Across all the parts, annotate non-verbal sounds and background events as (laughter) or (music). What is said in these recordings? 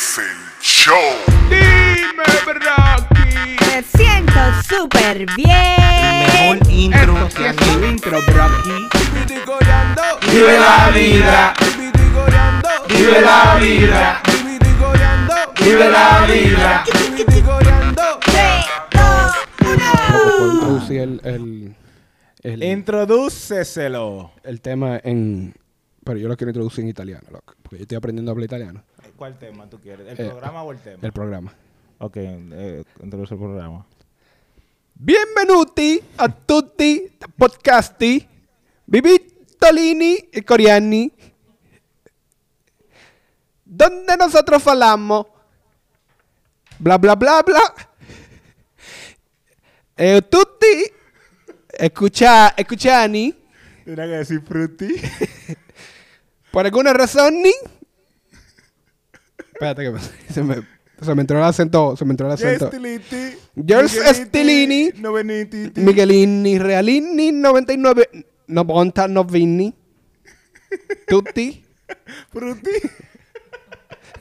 Es el show. Dime, Rocky. Me siento súper bien. Mejor intro Esto que sí es un intro, Brocky. Vive la vida. Vive la vida. Vive la vida. Tres, dos, Puedo uno. introducir el, el, el, Introdúceselo. el tema en... Pero yo lo quiero introducir en italiano, loco. Porque yo estoy aprendiendo a hablar italiano. ¿Cuál tema tú quieres? ¿El Eh, programa o el tema? El programa. Ok, eh, introduce el programa. Benvenuti a tutti podcasti Vivitolini e Coriani donde nosotros falamos bla bla bla bla e tutti escucha escuchani Tienes que decir frutti. (laughs) por alguna razón espérate que (laughs) se me, se me entró el acento se me entró el acento Estilini. Noveniti. Miguelini, Realini, 99, 90, Novini, Tutti, Frutti.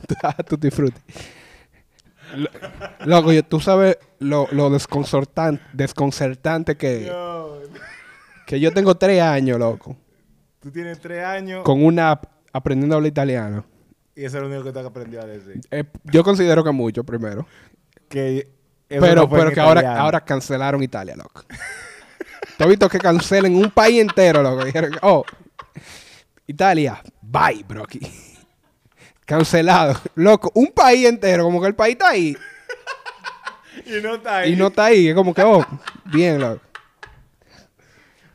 (laughs) ah, Tutti Frutti. Lo- Loco, tú sabes lo, lo desconcertante, desconcertante que, que yo tengo tres años, loco, Tú tienes tres años con una app aprendiendo a hablar italiano. Y eso es lo único que te has aprendido a decir. Eh, yo considero que mucho primero, Que pero, no pero que ahora, ahora cancelaron Italia, loco. ¿Tú has visto que cancelen un país entero, loco? Dijeron, oh, Italia, bye, bro, aquí. Cancelado. Loco, un país entero, como que el país está ahí (laughs) Y no está ahí. y no está ahí. Es como que, oh, bien, loco.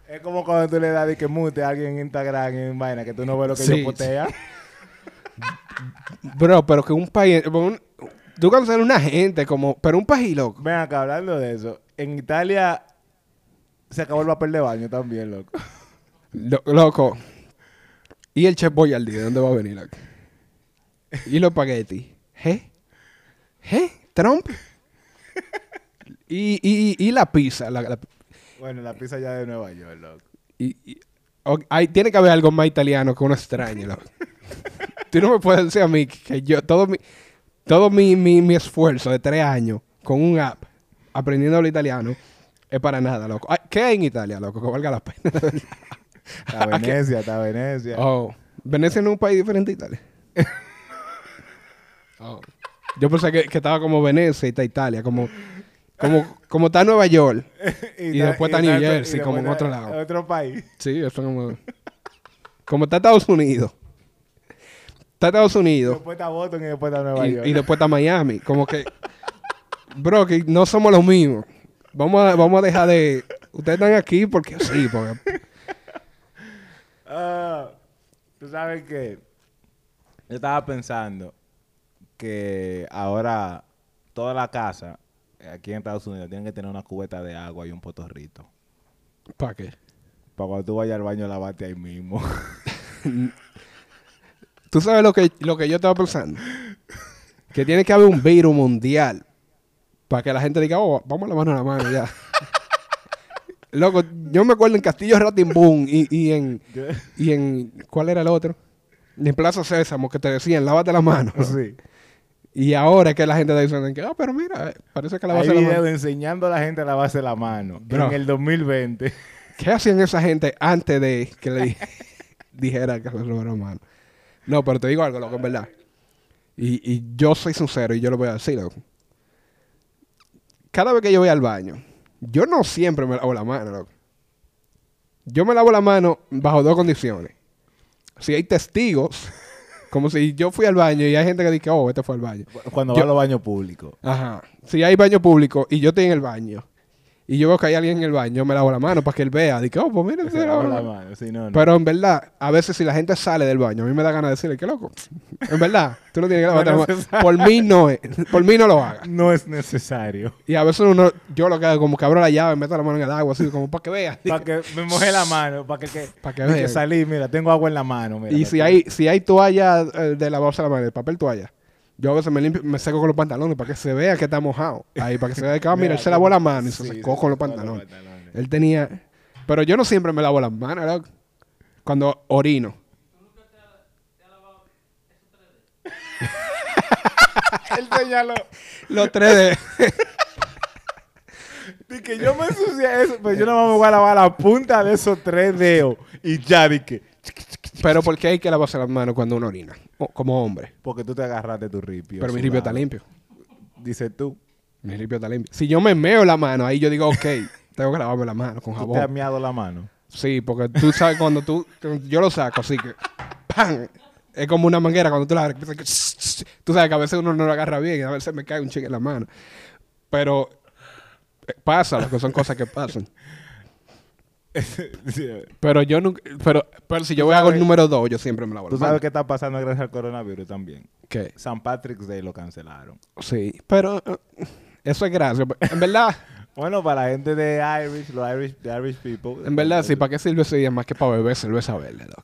Es como cuando tú le das de que mute a alguien en Instagram en vaina que tú no ves lo que Sí, yo potea. (laughs) Bro, pero que un país... un- tú cancelas una gente, como... Pero un país, loco. Ven acá, hablando de eso. En Italia se acabó el papel de baño también, loco. Lo- loco. ¿Y el Chef Boyardee? ¿De dónde va a venir, loco? ¿Y los espaguetis? ¿Eh? ¿Eh? ¿Trump? Y, y, y la pizza. la- la- Bueno, la pizza ya de Nueva York, loco. y, y- hay- tiene que haber algo más italiano que uno extraño, loco. Tú no me puedes decir a mí que yo, todo mi, todo mi, mi, mi esfuerzo de tres años con un app aprendiendo el italiano es para nada, loco. Ay, ¿Qué hay en Italia, loco? Que valga la pena. Está (laughs) Venecia, está Venecia. oh, Venecia no es un país diferente a Italia. (laughs) Oh. Yo pensé que, que estaba como Venecia y está Italia, como, como, como está Nueva York. (laughs) y después está New Jersey, como en otro lado. Otro país. Sí, eso como. Como está Estados Unidos. Está Estados Unidos. Después está Boston y después está Nueva York. Y, y después está Miami. Como que. Bro, que no somos los mismos. Vamos a, vamos a dejar de. Ustedes están aquí porque sí, porque. Ah, Tú sabes que yo estaba pensando que ahora toda la casa aquí en Estados Unidos tienen que tener una cubeta de agua y un potorrito. ¿Para qué? Para cuando tú vayas al baño, lavarte ahí mismo. (laughs) Tú sabes lo que, lo que yo estaba pensando. Que tiene que haber un virus mundial. Para que la gente diga, oh, vamos a lavarnos la mano ya. (laughs) Loco, yo me acuerdo en Castillo Ratimbun y, y en. (laughs) Y en. ¿Cuál era el otro? En Plaza Sésamo que te decían, lávate la mano. (laughs) sí. Y ahora es que la gente está diciendo que, ah, pero mira, eh, parece que Hay lavarse la videos mano. enseñando a la gente a lavarse la mano Bro. en el 2020. ¿Qué hacían esa gente antes de que le di- dijera que se lavara la mano? No, pero te digo algo, loco, en verdad. Y, y yo soy sincero y yo lo voy a decir, loco. Cada vez que yo voy al baño, yo no siempre me lavo la mano, loco. Yo me lavo la mano bajo dos condiciones. Si hay testigos, (laughs) como si yo fui al baño y hay gente que dice, oh, este fue al baño. Cuando Yo- va a los baños públicos. Ajá. Si hay baño público y yo estoy en el baño y yo veo que hay alguien en el baño, yo me lavo la mano para que él vea. Digo, oh, pues mira, Se se lava lava la la mano. mano. Sí, no, no. Pero en verdad, a veces si la gente sale del baño, a mí me da ganas de decirle, qué loco. En verdad, tú no tienes que lavarte No la. Por mí no es. Por mí no lo hagas. no es necesario. Y a veces uno, yo lo que hago, como que abro la llave, meto la mano en el agua, así como para que vea. Para que me moje la mano. Para que, que, Pa' que salí, mira, tengo agua en la mano. Mira, Y si hay, si hay toalla eh, de lavarse la mano, el papel toalla, yo a veces me limpio, me seco con los pantalones para que se vea que está mojado. Ahí, para que se vea que, ah, (laughs) mira, él se lavó la mano y se Sí, secó se con los pantalones. pantalones. Él tenía. Pero yo no siempre me lavo las manos, loco. Cuando orino. Él señaló. Los 3D. Di que yo me ensucié eso, pero yo no me voy a lavar la punta de esos tres dedos. Y ya, di que. Pero ¿por qué hay que lavarse las manos cuando uno orina? O- como hombre. Porque tú te agarraste tu ripio. Pero mi ripio está sudado. limpio. Dices tú. Mi ripio está limpio. Si yo me meo la mano, ahí yo digo, ok, (laughs) tengo que lavarme la mano con Tú te has jabón. miado la mano. Sí, porque tú sabes cuando tú... Yo lo saco así que... ¡Pam! Es como una manguera cuando tú la empieza que- Tú sabes que a veces uno no lo agarra bien y a veces me cae un chique en la mano. Pero eh, pasa, son cosas que pasan. (laughs) Pero yo nunca... Pero, pero si yo voy a el número 2, yo siempre me lavo Tú la sabes qué está pasando gracias al coronavirus también. ¿Qué? San Patrick's Day lo cancelaron. Sí, pero eh, eso es gracia. En verdad, (laughs) Bueno, para la gente de Irish, los Irish, the Irish people. en verdad, sí, ¿para qué sirve ese día más que para beber cerveza verde, loco?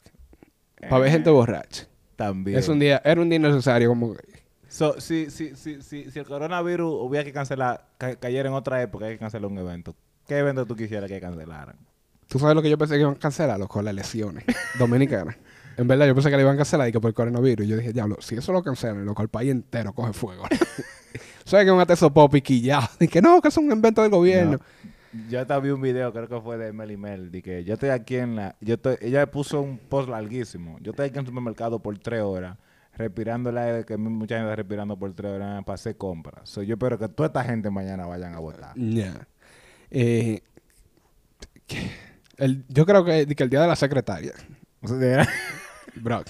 Para ver gente borracha. También. Es un día, era un día necesario como que- So, si, si, si, si, si el coronavirus hubiera que cancelar, ca- cayera en otra época, hay que cancelar un evento. ¿Qué evento tú quisieras que cancelaran? Tú sabes lo que yo pensé que iban a cancelar, loco, las elecciones dominicanas. En verdad, yo pensé que le iban a cancelar y que por el coronavirus. Yo dije, diablo, si eso lo cancelan, loco, el país entero coge fuego. (laughs) ¿Sabes que van a estar esos pop? Y que (laughs) no, que es un invento del gobierno. No. Yo hasta vi un video, creo que fue de Mel y Mel, de que yo estoy aquí en la... Yo estoy, ella puso un post larguísimo. Yo estoy aquí en el supermercado por tres horas, respirando el aire que mucha gente está respirando por tres horas para hacer compras. So, yo espero que toda esta gente mañana vayan a votar. Ya. Eh, que- el- yo creo que, que el día de la secretaria, O sea, bro,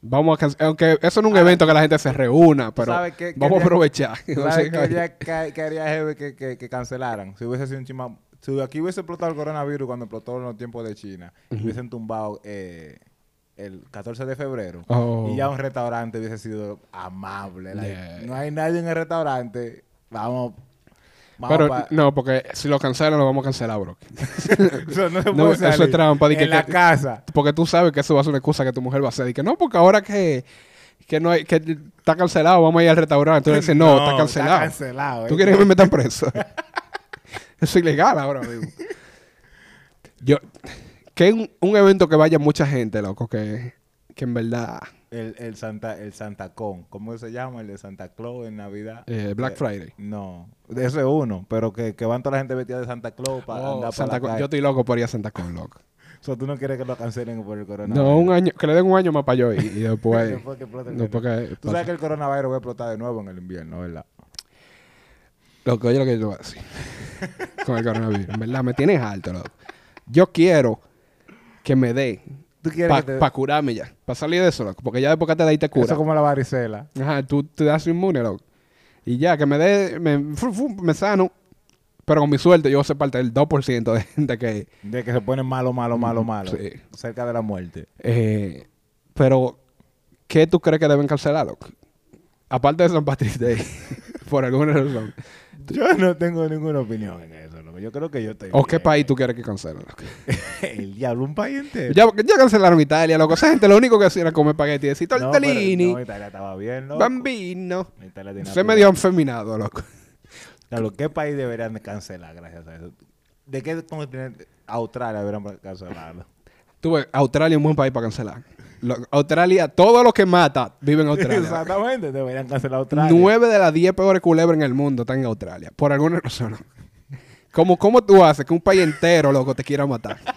vamos a aunque eso no es un evento que la gente se reúna, pero vamos a aprovechar. ¿Tú ¿Sabes qué heavy que, que, que cancelaran? Si hubiese sido un chima... Si aquí hubiese explotado el coronavirus cuando explotó en los tiempos de China, hubiesen tumbado eh, el 14 de febrero, Oh. y ya un restaurante hubiese sido amable. like, Yeah. No hay nadie en el restaurante. Vamos... vamos Pero pa- no, porque si lo cancelan, lo vamos a cancelar, bro. (laughs) Eso no se no, puede eso es trampa, di que- En la que- casa. Porque tú sabes que eso va a ser una excusa que tu mujer va a hacer. Y que no, porque ahora que, que no hay, que está cancelado, vamos a ir al restaurante. Tú le dices, no, está cancelado. Está cancelado. ¿Tú quieres que me metan preso? (laughs) Eso es ilegal ahora mismo. Yo, que un, un evento que vaya mucha gente, loco, que, que en verdad... El, el Santa el Santa Con, ¿cómo se llama? El de Santa Claus en Navidad. eh, Black Eh, Friday. No, ese es uno, pero que, que van toda la gente vestida de Santa Claus para Oh, andar Santa para la calle. yo estoy loco por ir a Santa Con, loco. (laughs) O sea, tú no quieres que lo cancelen por el coronavirus. No, un año, que le den un año más para yo y después... (laughs) Después que explote el después coronavirus. que Tú sabes que el coronavirus va a explotar de nuevo en el invierno, ¿verdad? Loco, oye lo que yo voy a decir. con el coronavirus. En verdad, me tienes alto, loco. Yo quiero que me dé ¿Tú quieres para te... curarme ya. Para salir de eso, loco. Porque ya después que te da y te cura. Eso como la varicela. Ajá, tú te das inmune, loco. Y ya, que me dé, me, sano. Pero con mi suerte, yo ser parte del 2% de gente que... De que se ponen malo, malo, malo, malo. sí. Cerca de la muerte. eh, pero, ¿qué tú crees que deben cancelar, loco? Aparte de San Patrick's (laughs) Day. por alguna razón. Yo no tengo ninguna opinión en eso, loco. Yo creo que yo estoy ¿O qué país tú quieres que cancelen, loco? (laughs) el diablo, un país entero. Ya, ya cancelaron Italia, loco. Esa gente lo único que hacía era comer espagueti y decir No, pero- tortellini, No, Italia estaba bien, loco. bambino. Italia tenía Se medio afeminado, loco. Claro, ¿qué país deberían de cancelar gracias a eso? ¿De qué continente? Australia deberían cancelarlo. (laughs) Tú ves, Australia es un buen país para cancelar. Lo- Australia, todo lo que mata vive en Australia. Exactamente, deberían cancelar Australia. Nueve de las diez peores culebras en el mundo están en Australia. Por alguna razón. ¿Cómo, ¿Cómo tú haces que un país entero, loco, te quiera matar? (laughs)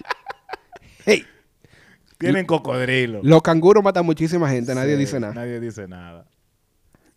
Hey, Tienen cocodrilo. los canguros matan muchísima gente, nadie Sí, dice nada. Nadie dice nada.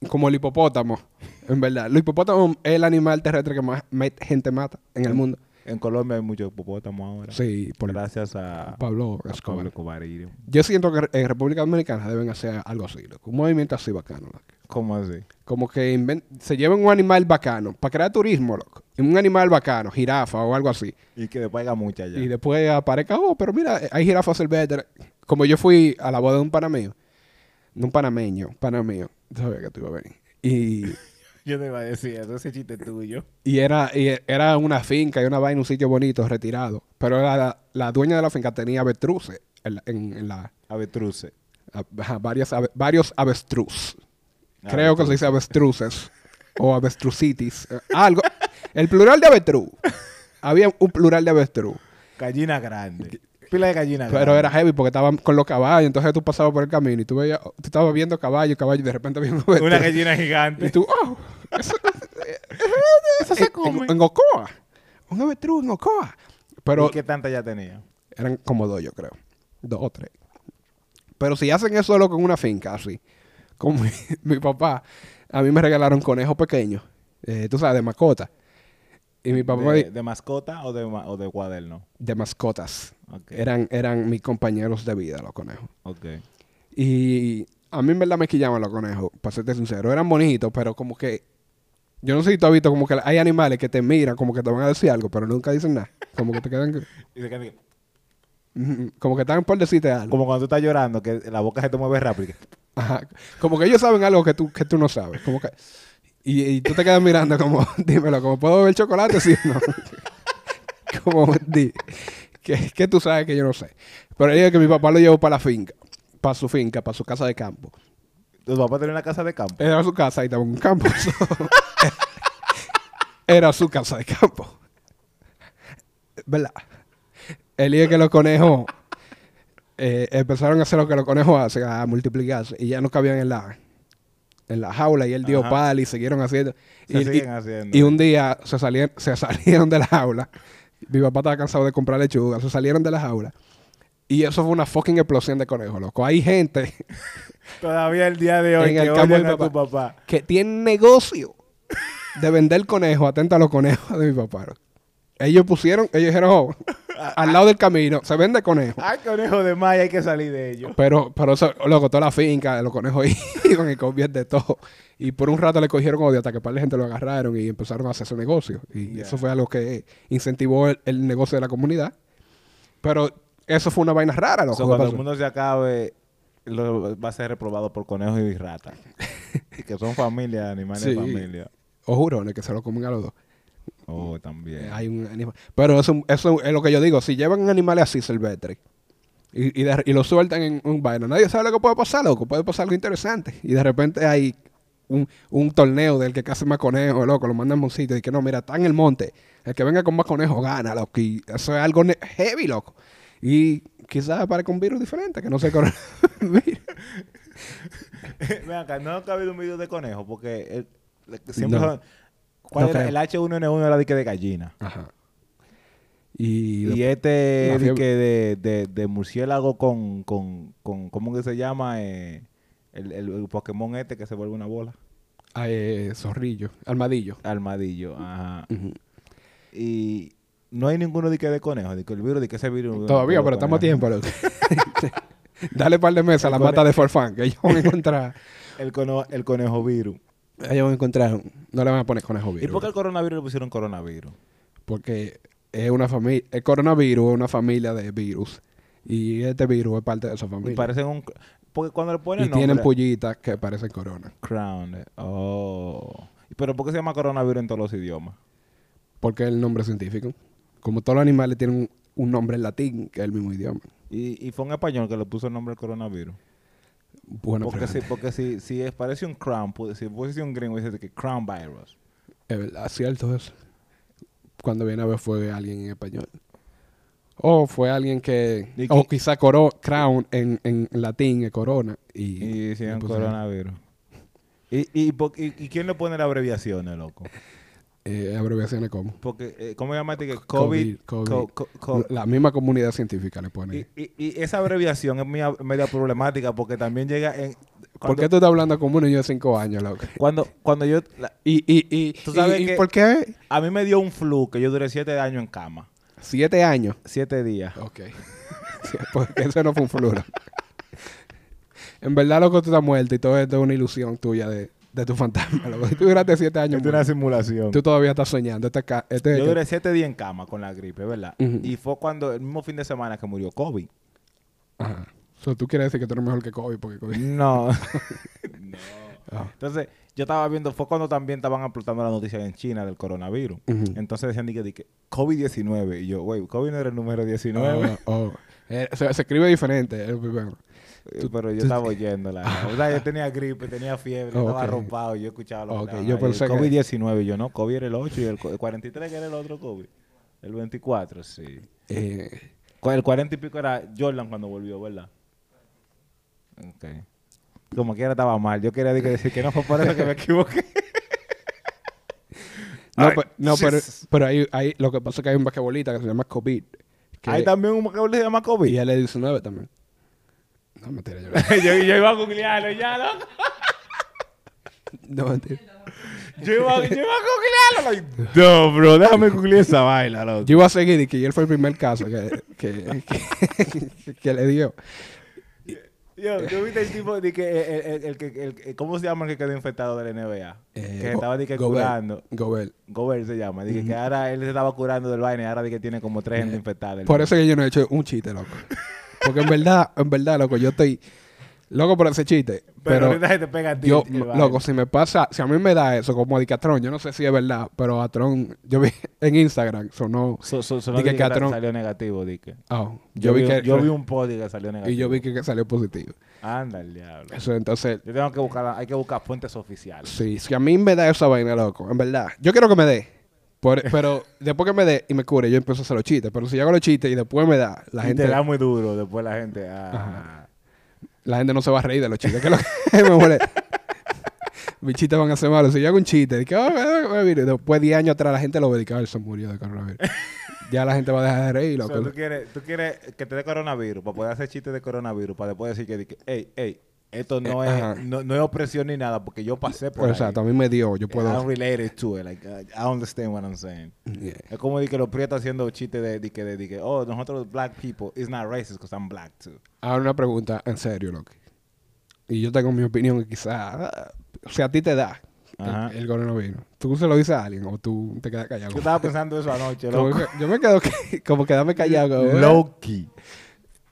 Como el hipopótamo, en verdad. El hipopótamo es el animal terrestre que más gente mata en el mundo. En Colombia hay muchos hipopótamos ahora. Sí, por Gracias a Pablo a Escobar. Pablo. Yo siento que en República Dominicana deben hacer algo así, loco. Un movimiento así bacano, loco. ¿Cómo así? Como que se lleven un animal bacano para crear turismo, loco. Un animal bacano, jirafa o algo así. Y que después haya mucha ya. Y después aparezca, oh, pero mira, hay jirafas silvestres. Como yo fui a la boda de un panameño, de un panameño, panameño, sabía que tú ibas a venir. Y, (laughs) Yo te iba a decir eso, ese chiste es tuyo. y era, y era una finca y una vaina, un sitio bonito, retirado. Pero la, la dueña de la finca tenía avestruces en, la- en- en la... Avetruse. ajá, varias ave- varios avestruz. Creo que se dice avestruces o avestrucitis. eh, algo. (laughs) El plural de avestruz. Había un plural de avestruz. Gallina grande. Pila de gallina. Pero grande. era heavy porque estaban con los caballos. Entonces tú pasabas por el camino y tú veías, tú estabas viendo caballo, caballo y de repente viendo Una gallina gigante. Y tú, oh, eso, Eso se en, en Ocoa. Un avestruz en Ocoa. Pero ¿Y qué tanta ya tenía? eran como dos, yo creo. Dos o tres. Pero si hacen eso solo con una finca, así. Como mi, (laughs) mi papá, a mí me regalaron conejos pequeños. eh, tú sabes, de mascota. Y mi papá ¿De, de mascota o de, o de cuaderno? de mascotas. Eran, eran mis compañeros de vida, los conejos. Ok. Y a mí en verdad me quillaban los conejos, para serte sincero. Eran bonitos, pero como que... Yo no sé si tú has visto como que hay animales que te miran, como que te van a decir algo, pero nunca dicen nada. Como que te quedan... (laughs) Y se queda así, Ujú, Como que están por decirte algo. Como cuando tú estás llorando, que la boca se te mueve rápido. Ajá. Como que ellos saben algo que tú, que tú no sabes. Como que... Y, y tú te quedas mirando como... (laughs) Dímelo, como puedo beber chocolate, sí o no. (laughs) como... Di, que, que tú sabes que yo no sé. Pero ella que mi papá lo llevó para la finca. Para su finca, para su casa de campo. Tu papá tenía una casa de campo. Era su casa y estaba en un campo. (laughs) Era su casa de campo. ¿Verdad? El día que los conejos eh, empezaron a hacer lo que los conejos hacen, a multiplicarse, y ya no cabían en la, en la jaula, y él dio Ajá. pal y siguieron haciendo. Se y, siguen y- haciendo. y un día se, salieron, se salieron de la jaula. Mi papá estaba cansado de comprar lechuga, se salieron de la jaula. Y eso fue una fucking explosión de conejos, loco. Hay gente (laughs) Todavía el día de hoy En que el campo de tu papá. que tienen negocio de vender conejos, atenta a los conejos de mi papá. Ellos pusieron, ellos dijeron, oh, al lado del camino, se vende conejo. Ay, conejo de Maya, hay que salir de ellos. Pero, pero eso, loco, toda la finca, los conejos iban y comían de todo. Y por un rato le cogieron odio hasta que par de gente lo agarraron y empezaron a hacer su negocio. Y eso fue algo que incentivó el, el negocio de la comunidad. Pero eso fue una vaina rara, loco. So, cuando pasó. el mundo se acabe, lo- va a ser reprobado por conejos y ratas. (laughs) Que son familia, animales de Sí. familia. O jurones que se lo comen a los dos. Oh, también. Eh, Hay un animal. Pero eso, eso es lo que yo digo. Si llevan animales así silvestres y, y, de- y lo sueltan en un vaina, nadie sabe lo que puede pasar, loco. Puede pasar algo interesante. Y de repente hay un, un torneo del que caza más conejos, loco. Lo mandan a un sitio y que no, mira, está en el monte. El que venga con más conejos gana, loco. Y eso es algo heavy, loco. Y quizás aparezca un virus diferente que no sé coronavirus. (laughs) (laughs) Ven acá, no ha habido un video de conejo porque el- el- siempre No. son- ¿Cuál No era? creo. El H1N1 era de que de gallina. Ajá. Y, Y este la de, que de, de, de murciélago con, con, con, ¿cómo que se llama? Eh, el, el, el Pokémon este que se vuelve una bola. ah, eh, zorrillo, armadillo. Armadillo, ajá. Y no hay ninguno de que de conejo, de que el virus, de que ese virus. Todavía, pero estamos a tiempo, loco. (laughs) Dale par de meses a la mata de Forfán, que ellos van a encontrar. (laughs) El, cono- el conejo virus. Ellos van a encontrar. No le van a poner conejo ¿Y virus. por qué el coronavirus le pusieron coronavirus? Porque es una familia. El coronavirus es una familia de virus. Y este virus es parte de esa Y familia. parecen un. Porque cuando le ponen Y nombre, tienen pollitas que parecen corona. Crown. Oh. ¿Pero por qué se llama coronavirus en todos los idiomas? Porque es el nombre científico. Como todos los animales tienen un, un nombre en latín, que es el mismo idioma. Y, y fue un español que le puso el nombre del coronavirus. Porque si, porque si, si es- parece un crown, si fuese un gringo, dice que crown virus. Es verdad, cierto eso. Cuando viene a ver fue alguien en español. O fue alguien que... ¿Y O quizá coro, crown en, en latín es corona. Y, Y pusieron, coronavirus. ¿Y, y, y, y quién le pone las abreviaciones, loco? Eh, abreviaciones como. Porque, eh, ¿cómo llamaste? Que COVID, COVID. COVID. co- co- co- La misma comunidad científica le pone. y, y, y esa abreviación es media, media problemática porque también llega en... ¿Por Cuando, qué tú estás hablando como un niño de 5 años, loco? cuando, cuando yo... la- Y, y, y, Tú sabes y- que- por qué? a mí me dio un flu que yo duré siete años en cama. Siete años. Siete días. Ok. (laughs) Sí, Porque eso no fue un fluro. (laughs) en verdad, loco, tú estás muerto y todo esto es una ilusión tuya de, de tu fantasma. Loco. Si tú duraste siete años, es una simulación. tú todavía estás soñando. Este, ca- este Yo duré siete días en cama con la gripe, ¿verdad? Ujú. Y fue cuando, el mismo fin de semana que murió Kobe. Ajá. So, tú quieres decir que tú eres mejor que Kobe porque Kobe... (laughs) No. Ah. Entonces, yo estaba viendo, fue cuando también estaban explotando las noticias en China del coronavirus. Ujú. Entonces decían di que, que COVID-19. Y yo, güey, COVID no era el número 19. Oh, oh. Eh, se, se escribe diferente. eh, bueno. Eh, pero yo estaba oyéndola. (laughs) o sea, yo tenía gripe, tenía fiebre, Oh, estaba arropado y yo escuchaba lo Ok, que yo pensé que- COVID-19. Yo no, COVID era el 8 y el, el 43 que era el otro COVID. El 24, sí. Eh, El 40 y pico era Jordan cuando volvió, ¿verdad? Ok. Como quiera estaba mal. Yo quería decir que no fue por eso que me equivoqué. (laughs) No, Ay, pe- no pero, pero ahí, ahí lo que pasa es que hay un basquetbolista que se llama COVID. Que, Hay también un que se llama y COVID. él es 19 también. No, mentira, yo (laughs) yo, yo iba a googlearlo ya, loco. No, mentira. Yo iba, yo iba a googlearlo. like, no, bro, déjame googlear esa vaina, loco. Yo iba a seguir y que él fue el primer caso que, que, que, que le dio. Yo, ¿tú viste el tipo de que el, el- el el- ¿cómo se llama el que quedó infectado de la NBA? Eh, que estaba de que Gobert. curando. Gobert. Gobert se llama. Dije que ahora él se estaba curando del vaina y ahora de que tiene como tres gente infectada. Por eso que yo no he hecho un chiste, loco. Porque en verdad, en verdad, loco, yo estoy loco por ese chiste. Pero, Pero, ahorita se te pega a ti. yo, loco, si me pasa, si a mí me da eso, como a Tron, yo no sé si es verdad, pero a Tron, yo vi (laughs) en Instagram, sonó. So, so, que Atron- salió negativo, dije. oh, Yo, vi, que. yo vi un pod y que salió negativo. y yo vi que, que salió positivo. Anda el diablo. Eso, entonces, Yo tengo que buscar, hay que buscar fuentes oficiales. sí, si a mí me da esa vaina, loco, en verdad, yo quiero que me dé. Por- (laughs) pero después que me dé y me cure, yo empiezo a hacer los chistes. Pero si yo hago los chistes y después me da, la y gente, te da muy duro después la gente. Ah, la gente no se va a reír de los chistes. Que es lo que (laughs) me molesta. (laughs) Mis chistes van a ser malos. Si yo hago un chiste, de que, "Oh, eh, eh, mire", después de 10 años atrás la gente lo ve y "Ah, se murió de coronavirus. ya la gente va a dejar de reír, O loco. sea, tú, quieres, tú quieres que te dé coronavirus para poder hacer chistes de coronavirus, para después decir que hey, hey, esto no, Eh, es, no, no es opresión ni nada, porque yo pasé por ahí. Exacto, a mí me dio, yo puedo. I'm related to it. Like, I understand what I'm saying. Yeah. Es como de que los prietos haciendo chistes de, de que, de, de que, oh, nosotros black people, it's not racist because I'm black too. Ahora una pregunta, en serio, loco. Y yo tengo mi opinión que quizá, ah, si a ti te da el- Ajá. el, coronavirus, ¿tú se lo dices a alguien o tú te quedas callado? Yo estaba pensando eso anoche, loco. que- yo me quedo que- como quedarme callado. como,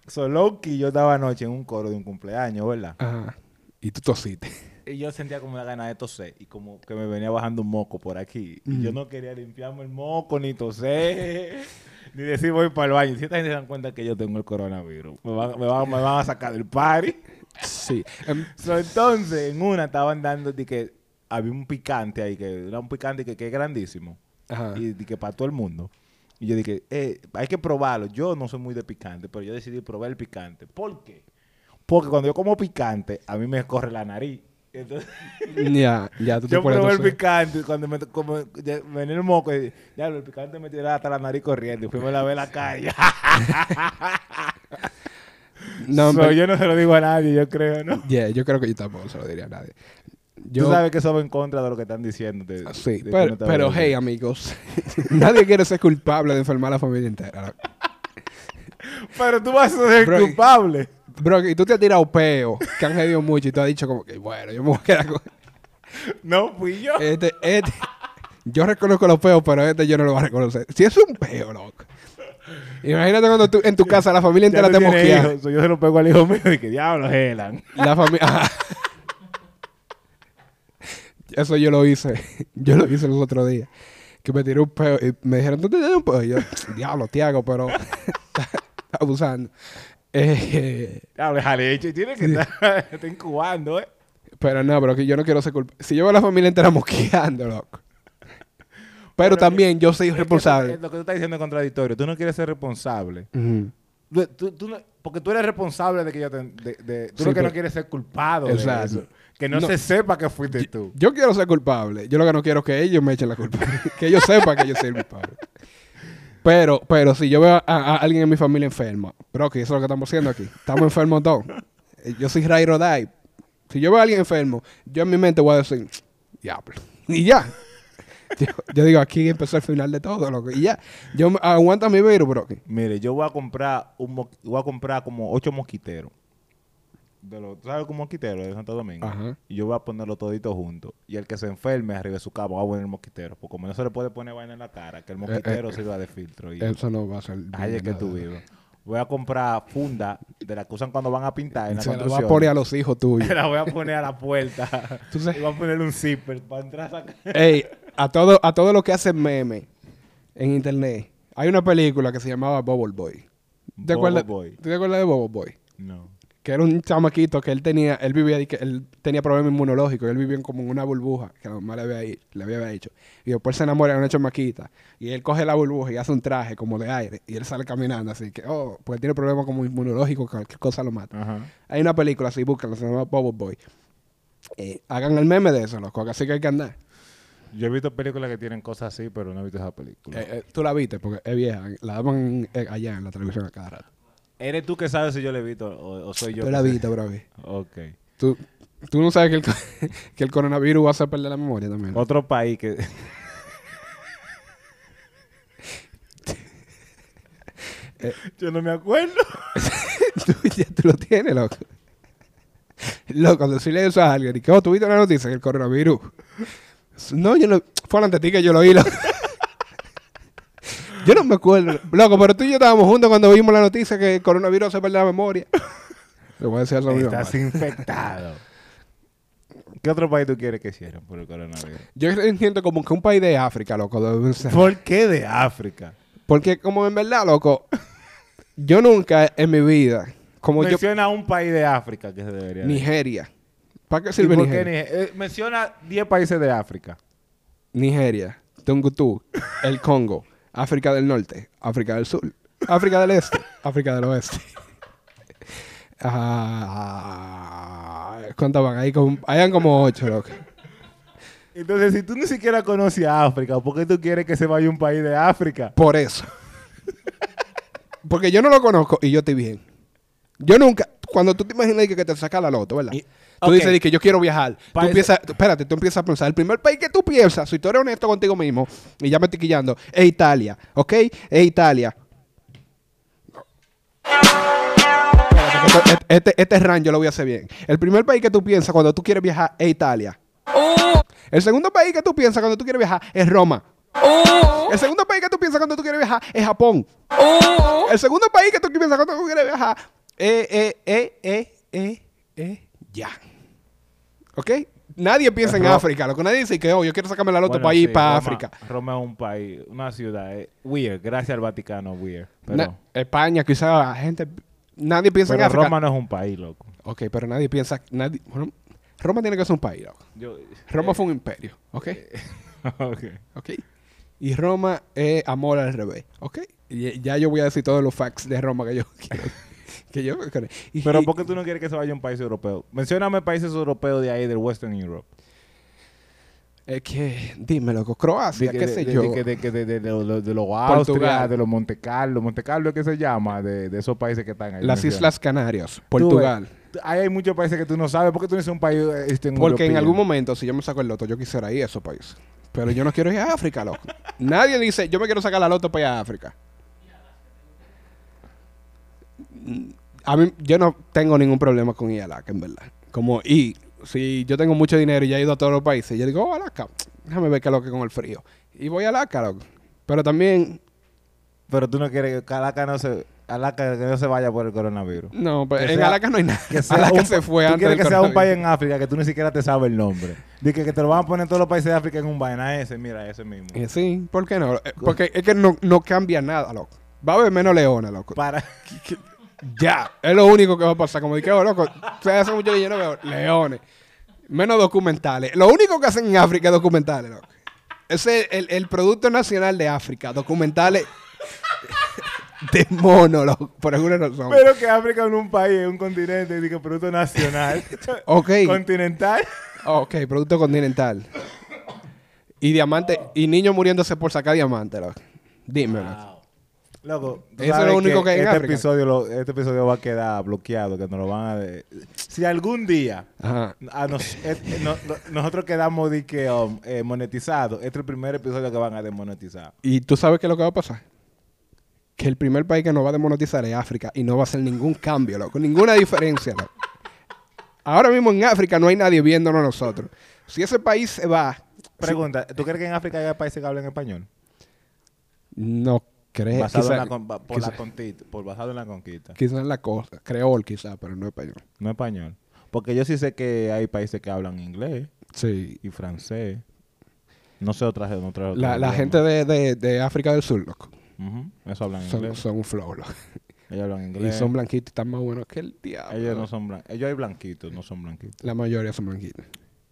Low key. So, low key, yo estaba anoche en un coro de un cumpleaños, ¿verdad? Ajá. Y tú tosiste. Y yo sentía como una gana de toser y como que me venía bajando un moco por aquí. Y yo no quería limpiarme el moco, ni toser, (laughs) ni decir voy para el baño. Si esta gente se dan cuenta que yo tengo el coronavirus, me van, me van- me van a sacar del party. Sí. Em, (laughs) So, entonces, en una estaban dando de que había un picante ahí, que era un picante que, que es grandísimo. Ajá. Y de que para todo el mundo. Y yo dije, eh, hay que probarlo. Yo no soy muy de picante, pero yo decidí probar el picante. ¿Por qué? Porque cuando yo como picante, a mí me corre la nariz. Entonces, (laughs) Ya, ya tú te yo probé el picante cuando me, como, ya, me venía el moco y ya el picante me tiraba hasta la nariz corriendo y fui a la ver la calle. (laughs) (laughs) No, So, pero- yo no se lo digo a nadie, yo creo, ¿no? Yeah, yo creo que yo tampoco se lo diría a nadie. Yo, Tú sabes que eso va en contra de lo que están diciendo. de- Sí, de pero, no hey, amigos, (laughs) nadie quiere ser culpable de enfermar a la familia entera. Pero tú vas a ser Bro, culpable. Bro, y tú te has tirado peo, que han jodido mucho, y tú has dicho como que, bueno, yo me voy a quedar con... (laughs) No fui yo. Este, este, yo reconozco los peos, pero este yo no lo voy a reconocer. Si es un peo, loco. Imagínate cuando tú, en tu casa la familia entera te mosquea. yo se lo pego al hijo mío y que diablo, Helan. La familia... (laughs) Eso yo lo hice. (laughs) Yo lo hice los otros días. Que me tiré un peo y me dijeron, ¿tú te un peo? Y yo, (laughs) diablo, Tiago, pero... (laughs) está abusando. Eh, Diablo, jaleche, tiene que estar está incubando, ¿eh? pero no, pero que yo no quiero ser culpable. Si yo veo a la familia entera mosqueando, loco. Pero también yo soy responsable. lo que tú estás diciendo es contradictorio. Tú no quieres ser responsable. Tú- tú- tú no- porque tú eres responsable de que yo te... De, de- tú Sí, lo que no quieres ser culpado de Exacto. eso. Que no, No. se sepa que fuiste tú. Yo quiero ser culpable. Yo lo que no quiero es que ellos me echen la culpa. (laughs) que ellos sepan que yo soy el culpable. Pero, pero si yo veo a, a alguien en mi familia enfermo, bro, que eso es lo que estamos haciendo aquí. Estamos enfermos todos. Eh, Yo soy Ray Rodai. Si yo veo a alguien enfermo, yo en mi mente voy a decir, diablo. Y ya. (laughs) Yo, yo digo, aquí empezó el final de todo, loco. Y ya. Yo aguanta mi virus, bro. Mire, yo voy a comprar un voy a comprar como ocho mosquiteros. De los, ¿tú ¿Sabes un mosquitero de Santo Domingo? Ajá. Y yo voy a ponerlo todito junto. Y el que se enferme arriba de su cama va a poner el mosquitero. Porque como no se le puede poner vaina en la cara, que el mosquitero eh, sirva de filtro. Y Eso no va a ser. es que tú vives. Voy a comprar funda de la que usan cuando van a pintar en la Se la construcción. a poner a los hijos tuyos. (laughs) la voy a poner a la puerta. Tú sabes- y voy a poner un zipper para entrar a sacar. Ey, a todo, a todo lo que hacen meme en internet. Hay una película que se llamaba Bubble Boy. ¿Te acuerdas, Boy. ¿tú te acuerdas de Bubble Boy? No. Que era un chamaquito que él tenía, él vivía, y que él tenía problemas inmunológicos, él vivía como en una burbuja que la mamá le había, le había hecho. Y después se enamora de una chamaquita y él coge la burbuja y hace un traje como de aire y él sale caminando así que, oh, porque tiene problemas como inmunológicos, cualquier cosa lo mata. Ajá. Hay una película así, búscala, se llama Bubble Boy. Eh, hagan el meme de eso, loco, así que hay que andar. Yo he visto películas que tienen cosas así, pero no he visto esa película. Eh, eh, tú la viste porque es vieja, la daban eh, allá en la televisión a cada rato. ¿Eres tú que sabes si yo la he visto o, o soy yo? Tú la viste, bro. Ok. Tú, tú no sabes que el, (laughs) que el coronavirus va a hacer perder la memoria también. Otro país que... (laughs) yo no me acuerdo. (laughs) tú, ya tú lo tienes, loco. Loco, decirle eso a alguien y que, oh, tú viste la noticia que el coronavirus. No, yo no. Fue ante ti que yo lo oí, loco. Yo no me acuerdo. Loco, pero tú y yo estábamos juntos cuando vimos la noticia que el coronavirus se pierde la memoria. (laughs) Le voy a decir eso a mi mamá. Estás infectado. ¿Qué otro país tú quieres que cierren por el coronavirus? Yo siento como que un país de África, loco. debe ser. ¿Por qué de África? Porque como en verdad, loco, yo nunca en mi vida, como yo... Menciona un país de África que se debería de- Nigeria. ¿Para qué ¿Y sirve Nigeria? Eh, menciona 10 países de África. Nigeria, Tungutu, el Congo, África del Norte, África del Sur, África del Este, África del Oeste. (laughs) Ah, ¿Cuántas van? Ahí como, hayan como ocho, loco. Entonces, si tú ni siquiera conoces a África, ¿por qué tú quieres que se vaya un país de África? Por eso. (laughs) Porque yo no lo conozco y yo estoy bien. Yo nunca, cuando tú te imaginas que, que te saca la loto, ¿verdad? Y- tú dices que yo quiero viajar. Tú empiezas, espérate, tú empiezas a pensar. El primer país que tú piensas, si tú eres honesto contigo mismo, y ya me estoy quillando, es Italia, ¿ok? Es Italia. Que esto- Este, este run yo lo voy a hacer bien. El primer país que tú piensas cuando tú quieres viajar es Italia. El segundo país que tú piensas cuando tú quieres viajar es Roma. El segundo país que tú piensas cuando tú quieres viajar es Japón. El segundo país que tú piensas cuando tú quieres viajar es eh, eh, eh, eh, eh, ya. ¿Ok? Nadie piensa en Ro- África. Lo que nadie dice es que, oh, yo quiero sacarme la loto Bueno, para ir sí, para Roma- África. Roma es un país, una ciudad. eh, weird. Gracias al Vaticano, weird. Pero, Na- España, quizás gente... Nadie piensa pero en África. Roma no es un país, loco. Ok, pero nadie piensa... Nadie, bueno, Roma tiene que ser un país, loco. Yo, Roma fue un imperio, ¿ok? (laughs) ok. ¿Ok? Y Roma es amor al revés, ¿ok? Y ya yo voy a decir todos los facts de Roma que yo (laughs) quiero. (laughs) que yo y- Pero ¿por qué tú no quieres que se vaya un país europeo? Mencióname países europeos de ahí, del Western Europe. Es que, dime, loco, Croacia, qué sé yo. de los. Austria, de los Monte Carlo. Monte Carlo que se llama, de, de esos países que están ahí. Las. Islas Canarias, Portugal. tú- Ahí hay muchos países que tú no sabes. ¿Por qué tú no eres un país este, Porque en algún momento, si yo me saco el loto, yo quisiera ir a esos países. Pero yo no quiero ir a África, loco. (laughs) Nadie dice, yo me quiero sacar la loto para ir a África. Mm, A mí, yo no tengo ningún problema con ir a Alaska, en verdad. Como, y si yo tengo mucho dinero y ya he ido a todos los países, yo digo, oh, Alaska, déjame ver qué es lo que con el frío. Y voy a Alaska, loco. Pero también, Pero tú no quieres que Alaska no se, Alaska que no se vaya por el coronavirus. no, pues Que en sea- Alaska no hay nada. Que sea (laughs) Alaska un- se fue tú antes quieres del que sea un país en África que tú ni siquiera te sabes el nombre. Dice que te lo van a poner todos los países de África en un vaina ese, mira, ese mismo. Eh, Sí, ¿por qué no? Eh, Porque es que no, no cambia nada, loco. Va a haber menos leones, loco. Para (laughs) Ya, es lo único que va a pasar. Como dije, oh, loco, se hace mucho no veo leones. Menos documentales. Lo único que hacen en África es documentales, loco. Ese es el, el producto nacional de África. Documentales (laughs) de mono, loco, por alguna razón. Pero que África no es un país, es un continente, digo, producto nacional. (laughs) Ok. Continental. ok, producto continental. Y diamante, y niños muriéndose por sacar diamante, loco. Dímelo. Loco, Eso es lo único que hay este episodio, lo- este episodio va a quedar bloqueado, que nos lo van a... de- Si algún día Ajá. a nos- eh, no- no- nosotros quedamos de que um, eh, monetizados, este es el primer episodio que van a desmonetizar. ¿Y tú sabes qué es lo que va a pasar? Que el primer país que nos va a demonetizar es África y no va a hacer ningún cambio, loco. Ninguna diferencia, loco. Ahora mismo en África no hay nadie viéndonos a nosotros. Si ese país se va... Pregunta, ¿tú crees que en África hay países que hablan español? No creo. basado quizá- en la, por, quizá- la conquista, por basado en la conquista. Quizás en la costa. Creol quizá, pero no español. No español. Porque yo sí sé que hay países que hablan inglés Sí. y francés. No sé otras otras. La, la otros gente de, de- de África del Sur, loco. Eso hablan Son, inglés. son un flow, loco. Ellos hablan Y inglés. son blanquitos y están más buenos que el diablo. Ellos no son blanquitos. Ellos hay blanquitos, no son blanquitos. La mayoría son blanquitos.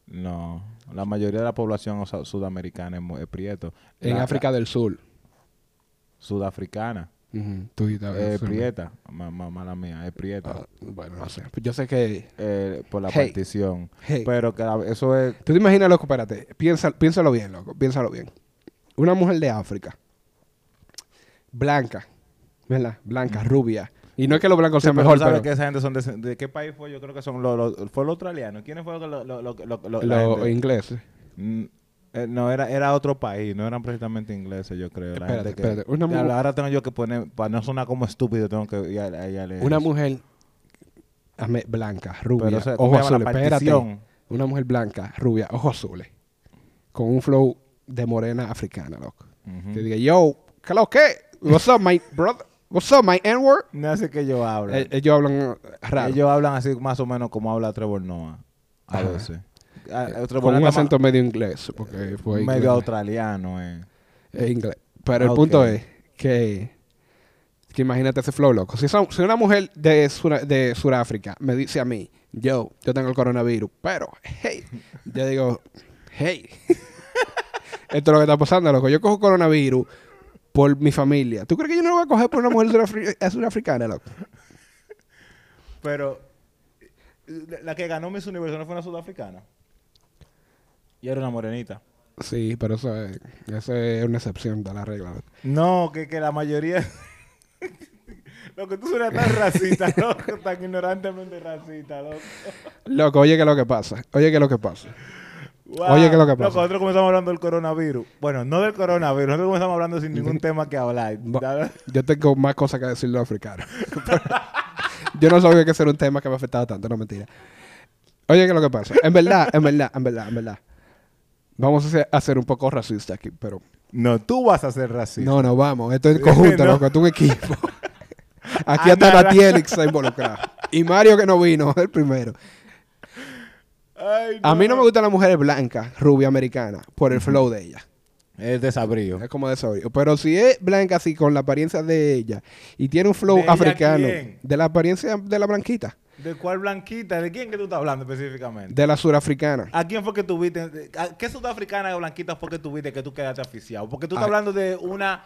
No. La mayoría de la población o sea, sudamericana es, es prieto. En La- África del Sur. Sudafricana. Tú ¿no? prieta. Ma- ma- mala mía, es prieta. Ah, bueno, no sé. Pues Yo sé que... Eh, por la Hey. partición. Hey. Pero que la- eso es... ¿Tú te imaginas, loco? Espérate. Piensa, piénsalo bien, loco. Piénsalo bien. Una mujer de África. Blanca. ¿Verdad? Blanca, rubia. Y no es que los blancos sean mejor, pero... que esa gente son de, de qué país fue? Yo creo que son los... fue los australianos. ¿Quiénes fueron los... los- Los gente? ingleses. Mm, eh, no, era, era otro país, no eran precisamente ingleses, yo creo. La Espérate, gente que- espérate, una Ya, mu- ahora tengo yo que poner, para no sonar como estúpido, tengo que ir a, ir a leer Una eso. mujer blanca, rubia, Pero, o sea, ¿cómo ojos azules. Espérate. partición. Una mujer blanca, rubia, ojos azules. Con un flow de morena africana, loco. Que diga, yo, ¿qué lo que? What's up, my brother? What's up, my N-word? No hace que ellos hablan. Eh, Ellos hablan eh, raro. ellos hablan así más o menos como habla Trevor Noah. A Ajá. veces. Ah, Trevor con un acento medio inglés. Porque fue más- inglés. medio australiano, eh. Es inglés. Pero el Ah, punto es que, que imagínate ese flow, loco. Si, son- si una mujer de, Sura- de Sudáfrica me dice a mí, yo, yo tengo el coronavirus, pero, hey, yo digo, hey, (laughs) esto es lo que está pasando, loco. Yo cojo coronavirus por mi familia. ¿Tú crees que yo no lo voy a coger por una mujer surafri- eh, surafricana, loco? Pero la- la que ganó Miss Universo no fue una sudafricana. Y era una morenita. Sí, pero eso es, eso es una excepción de la regla. No, que, que la mayoría... (laughs) Lo que tú suenas tan racista, (laughs) loco, tan ignorantemente racista, loco. Loco, oye, ¿qué es lo que pasa? Oye, ¿qué es lo que pasa? Wow. Oye, ¿qué es lo que pasa? Loco, nosotros comenzamos hablando del coronavirus. Bueno, no del coronavirus, nosotros comenzamos hablando sin ningún tema que hablar. Yo tengo más cosas que decirle a los africanos. (laughs) yo no sabía que ese era un tema que me afectaba tanto, no mentira. Oye, ¿qué es lo que pasa? En verdad, en verdad, en verdad, en verdad. Vamos a ser, un poco racista aquí, pero... No, tú vas a ser racista. No, no, vamos. Esto es conjunto, (laughs) No. loco. Es un equipo. (laughs) Aquí hasta. Natielix está involucrado. Y Mario que no vino, (laughs) el primero. Ay, A mí no me gustan las mujeres blancas, rubia americana, por el flow de ella. Es desabrío. Es como de sobrio. Pero si es blanca así, con la apariencia de ella, y tiene un flow ¿De ella africano, de la apariencia de la blanquita, ¿De cuál blanquita? ¿De quién que tú estás hablando específicamente? de la surafricana. ¿A quién fue que tuviste? ¿A ¿Qué sudafricana o blanquita fue que tuviste que tú quedaste aficiado? Porque tú estás Ay. hablando de una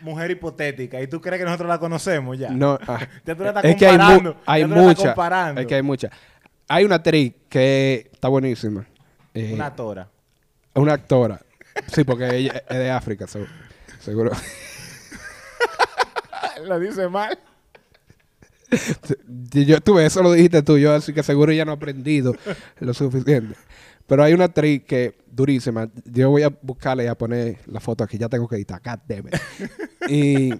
mujer hipotética y tú crees que nosotros la conocemos ya. No, (laughs) ah, Ya tú la estás es que hay, mu- comparando. hay muchas. comparando. Es que hay muchas. Hay una actriz que está buenísima. Eh, Una tora. una actora. Sí, porque ella es de África, seguro. (laughs) seguro. Lo dice mal. (laughs) Yo, tú eso lo dijiste tú, yo así que seguro ya no he aprendido lo suficiente. Pero hay una actriz que durísima. Yo voy a buscarle y a poner la foto aquí. Ya tengo que editar. God damn it. (laughs) y,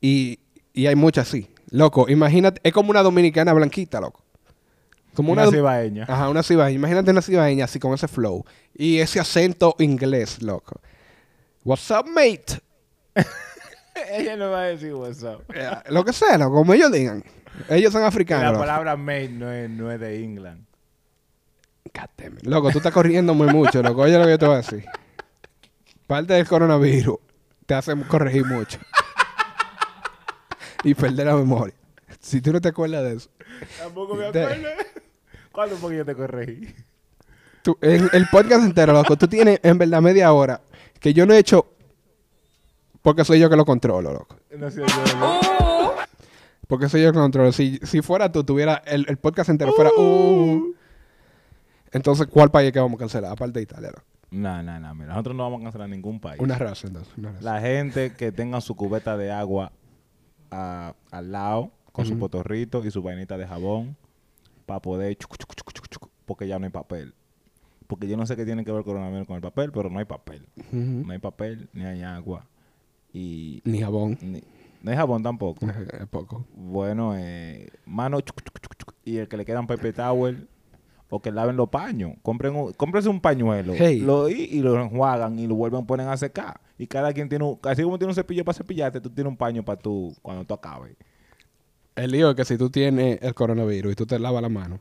y, y hay muchas así. Loco, imagínate. Es como una dominicana blanquita, loco. Como Una una, cibaeña. Ajá, una cibaeña. Imagínate una cibaeña así con ese flow. Y ese acento inglés, loco. What's up, mate? (laughs) (laughs) Ella no va a decir what's up. Eh, lo que sea, loco, como ellos digan. Ellos son africanos. La palabra mate no es, no es de England. It. Loco, tú estás corriendo muy mucho, loco. Oye lo que yo te voy a decir. Parte del coronavirus te hace corregir mucho. y perder la memoria. Si tú no te acuerdas de eso. Tampoco me acuerdo. ¿Cuándo fue que yo te corregí? Tú, en el podcast entero, loco, tú tienes en verdad media hora que yo no he hecho porque soy yo que lo controlo, loco. No yo. Porque soy yo que lo controlo. Si, si fuera tú, tuviera el, el podcast entero fuera... uh, entonces, ¿cuál país que vamos a cancelar? Aparte de Italia, loco. No, no, no. Mira, nosotros no vamos a cancelar ningún país. Una raza, entonces. Una raza. La gente que tenga su cubeta de agua al lado, con su potorrito y su vainita de jabón, para poder... chucu, chucu, chucu, chucu, chucu, porque ya no hay papel. Porque yo no sé qué tiene que ver el coronavirus con el papel, pero no hay papel. No hay papel, ni hay agua. Y Ni jabón. ni- no hay jabón tampoco. Es poco. Bueno, eh, mano, chuc, chuc, chuc, y el que le quedan paper towel, o que laven los paños. Compren un, cómprense un pañuelo Hey. lo, y, y lo enjuagan y lo vuelven a poner a secar. Y cada quien tiene un, así como tiene un cepillo para cepillarte, tú tienes un paño para tú, cuando tú acabes. El lío es que si tú tienes el coronavirus y tú te lavas la mano,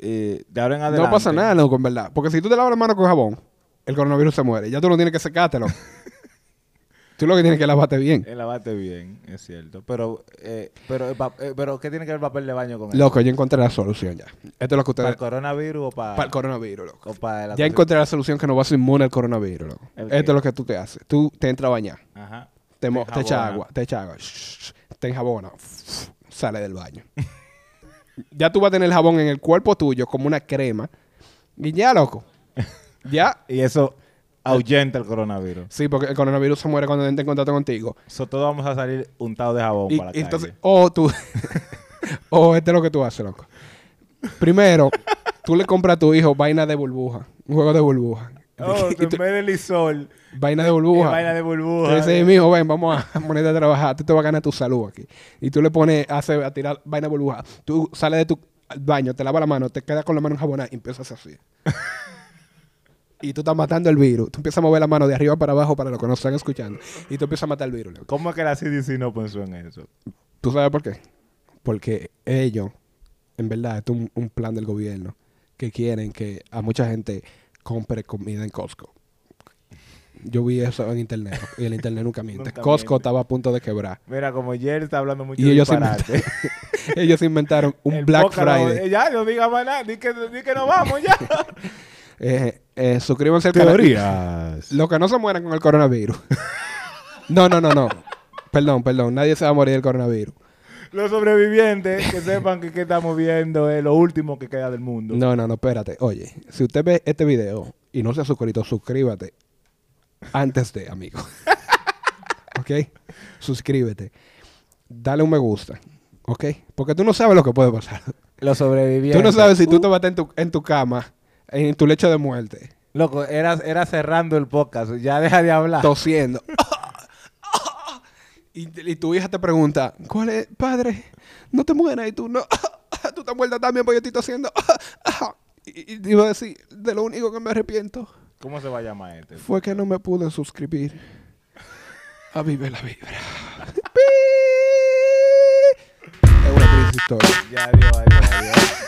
Eh, de ahora en adelante. no pasa nada, loco, en verdad. Porque si tú te lavas la mano con jabón, el coronavirus se muere. Ya tú no tienes que secártelo. (laughs) Tú lo que tienes que lavarte bien. Él lavate bien, es cierto. Pero, eh, pero, el pa- eh, pero, ¿qué tiene que ver el papel de baño con eso? Loco, yo encontré la solución ya. Esto es lo que ¿Para ustedes... el coronavirus o para, Para el coronavirus, loco. o para Ya encontré la solución que no vas a ser inmune al coronavirus, loco. ¿El Esto es lo que tú te haces. Tú te entras a bañar. Ajá. Te, Te te echa agua, te echa agua. shh, Te enjabona. Sale del baño. (laughs) ya tú vas a tener el jabón en el cuerpo tuyo como una crema. Y ya, loco. Ya. (laughs) Y eso ahuyenta el coronavirus. Sí, porque el coronavirus se muere cuando entra en contacto contigo. So, todos vamos a salir untados de jabón Y, para la entonces, calle. o tú, (laughs) o este es lo que tú haces, loco. Primero, tú le compras a tu hijo vaina de burbuja, un juego de burbuja. (laughs) Oh, tú en vez de lisol, vaina de eh, burbuja. vaina de burbuja. dices, mijo, ven, vamos a (laughs) ponerte a trabajar. Tú te vas a ganar tu salud aquí. Y tú le pones a, hacer- a tirar vaina de burbuja. Tú sales de tu baño, te lavas la mano, te quedas con la mano enjabonada y empiezas así. Y tú estás matando el virus. Tú empiezas a mover la mano de arriba para abajo para los que nos están escuchando. Y tú empiezas a matar el virus. loco. ¿Cómo es que la CDC no pensó en eso? ¿Tú sabes por qué? Porque ellos, en verdad, esto es un, un plan del gobierno que quieren que a mucha gente compre comida en Costco. Yo vi eso en internet y el internet nunca miente. Nunca Costco miente. estaba a punto de quebrar. Mira, como Jerry está hablando mucho Y ellos disparate. (laughs) Ellos inventaron un El Black Friday. eh, Ya, no diga más nada. Di que, di que nos vamos ya. (laughs) Eh, eh, suscríbanse al canal. Teorías. Los que no se mueran con el coronavirus. (laughs) no, no, no, no. Perdón, perdón. Nadie se va a morir del coronavirus. Los sobrevivientes que sepan que, que estamos viendo es lo último que queda del mundo. No, no, no, espérate. Oye, si usted ve este video y no se ha suscrito, suscríbete antes de, amigo. (laughs) ¿Ok? Suscríbete. Dale un me gusta. ¿Ok? Porque tú no sabes lo que puede pasar. Los sobrevivientes. Tú no sabes si tú te vas a estar en tu, en tu cama, en tu lecho de muerte, Loco, era, era cerrando el podcast. Ya deja de hablar. tosiendo. (laughs) y, y tu hija te pregunta, ¿cuál es, padre? No te mueras. Y tú, no. (laughs) tú te muertas también porque yo estoy tosiendo. (laughs) y, y te iba a decir, de lo único que me arrepiento ¿Cómo se va a llamar este? fue que no me pude suscribir a Vive la Vibra. es una triste historia. Ya, adiós, adiós, adiós.